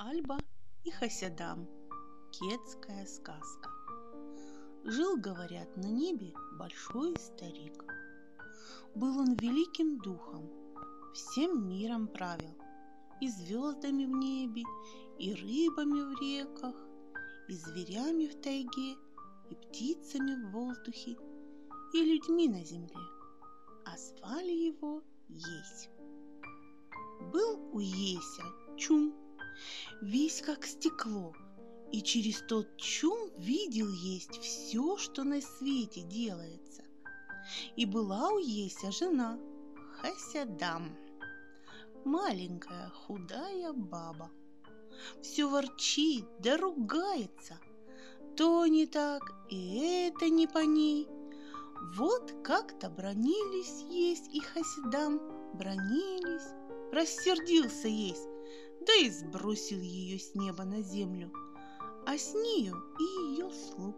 Альба и Хасядам. Кетская сказка. Жил, говорят, на небе большой старик. Был он великим духом, всем миром правил, и звездами в небе, и рыбами в реках, и зверями в тайге, и птицами в воздухе, и людьми на земле. А звали его Есть. Был у Еся чум, весь как стекло, и через тот чум видел есть все, что на свете делается. И была у Еся жена Хасядам, маленькая худая баба. Все ворчит да ругается, то не так, и это не по ней. Вот как-то бронились есть и Хасидам, бронились, рассердился есть, да и сбросил ее с неба на землю, а с нею и ее слуг.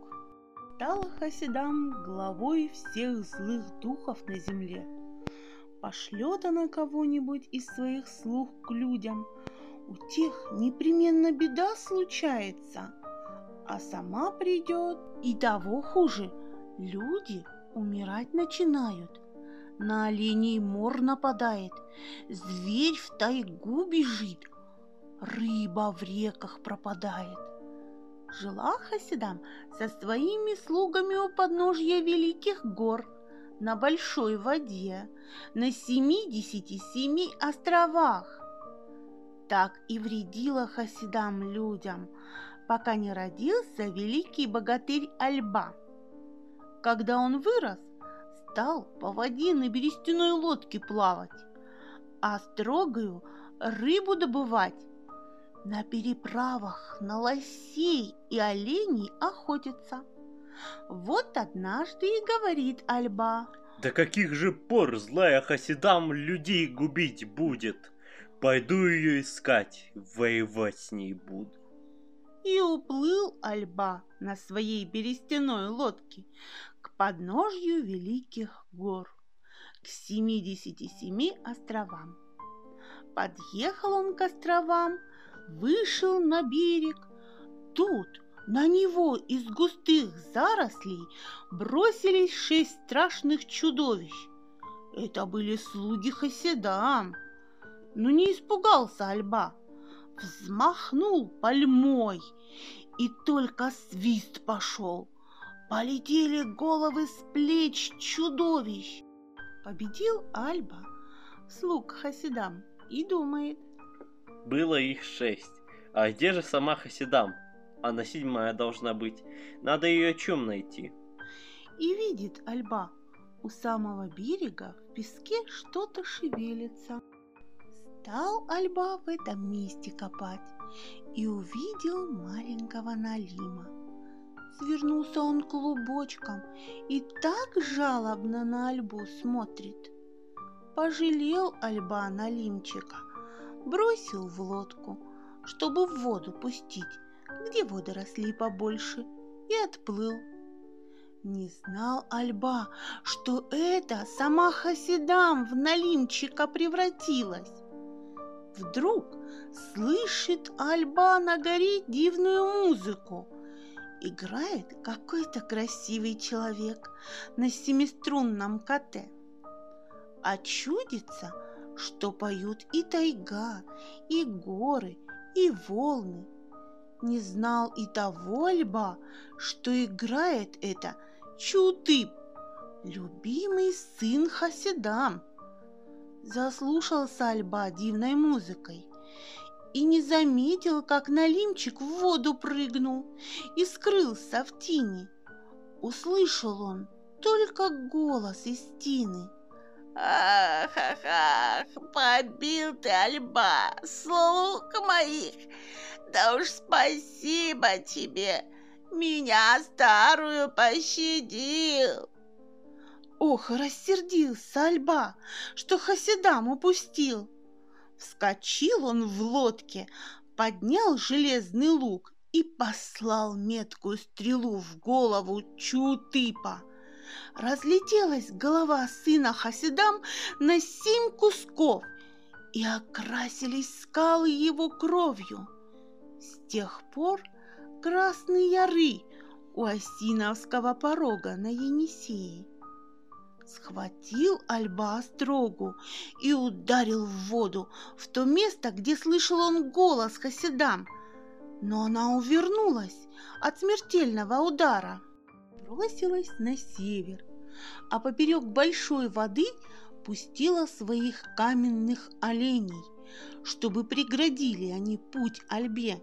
Стала Хасидам главой всех злых духов на земле. Пошлет она кого-нибудь из своих слуг к людям, у тех непременно беда случается, а сама придет, и того хуже, люди умирать начинают. На оленей мор нападает, зверь в тайгу бежит, рыба в реках пропадает. Жила Хасидам со своими слугами у подножья великих гор на большой воде, на семидесяти семи островах. Так и вредила Хасидам людям, пока не родился великий богатырь Альба. Когда он вырос, стал по воде на берестяной лодке плавать, а строгою рыбу добывать на переправах на лосей и оленей охотится. Вот однажды и говорит Альба. До каких же пор злая Хасидам людей губить будет? Пойду ее искать, воевать с ней буду. И уплыл Альба на своей берестяной лодке к подножью великих гор, к 77 островам. Подъехал он к островам, вышел на берег. Тут на него из густых зарослей бросились шесть страшных чудовищ. Это были слуги Хаседам. Но не испугался Альба, взмахнул пальмой, и только свист пошел. Полетели головы с плеч чудовищ. Победил Альба слуг Хасидам и думает, Было их шесть. А где же сама Хасидам? Она седьмая должна быть. Надо ее чем найти? и видит Альба, у самого берега в песке что-то шевелится. Стал Альба в этом месте копать и увидел маленького Налима. Свернулся он клубочком и так жалобно на Альбу смотрит. Пожалел Альба Налимчика, бросил в лодку, чтобы в воду пустить, где водоросли побольше, и отплыл. Не знал Альба, что это сама Хасидам в Налимчика превратилась. Вдруг слышит Альба на горе дивную музыку. Играет какой-то красивый человек на семиструнном коте. А чудится, что поют и тайга, и горы, и волны. Не знал и того Альба, что играет это Чутып, любимый сын Хасидам. Заслушался Альба дивной музыкой и не заметил, как Налимчик в воду прыгнул и скрылся в тени. Услышал он только голос из тины. Ах, ах, ах, побил ты, Альба, слуг моих. Да уж спасибо тебе, меня старую пощадил. Ох, рассердился Альба, что Хасидам упустил. Вскочил он в лодке, поднял железный лук и послал меткую стрелу в голову Чутыпа. Разлетелась голова сына Хасидам на семь кусков, и окрасились скалы его кровью. С тех пор красные яры у Осиновского порога на Енисее. Схватил Альба острогу и ударил в воду, в то место, где слышал он голос Хасидам. Но она увернулась от смертельного удара. Бросилась на север, а поперек большой воды пустила своих каменных оленей, чтобы преградили они путь Альбе.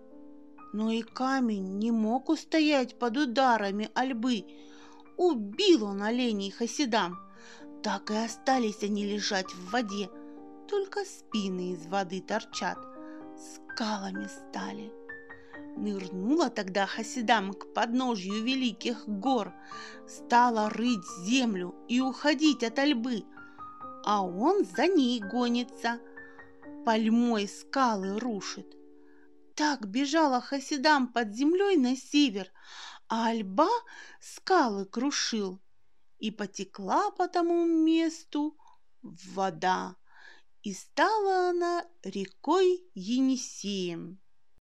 Но и камень не мог устоять под ударами Альбы. Убил он оленей Хасидам. Так и остались они лежать в воде, только спины из воды торчат, скалами стали. Нырнула тогда Хасидам к подножью великих гор, стала рыть землю и уходить от Альбы, а он за ней гонится, пальмой скалы рушит. Так бежала Хасидам под землей на север, а Альба скалы крушил, и потекла по тому месту вода, и стала она рекой Енисеем.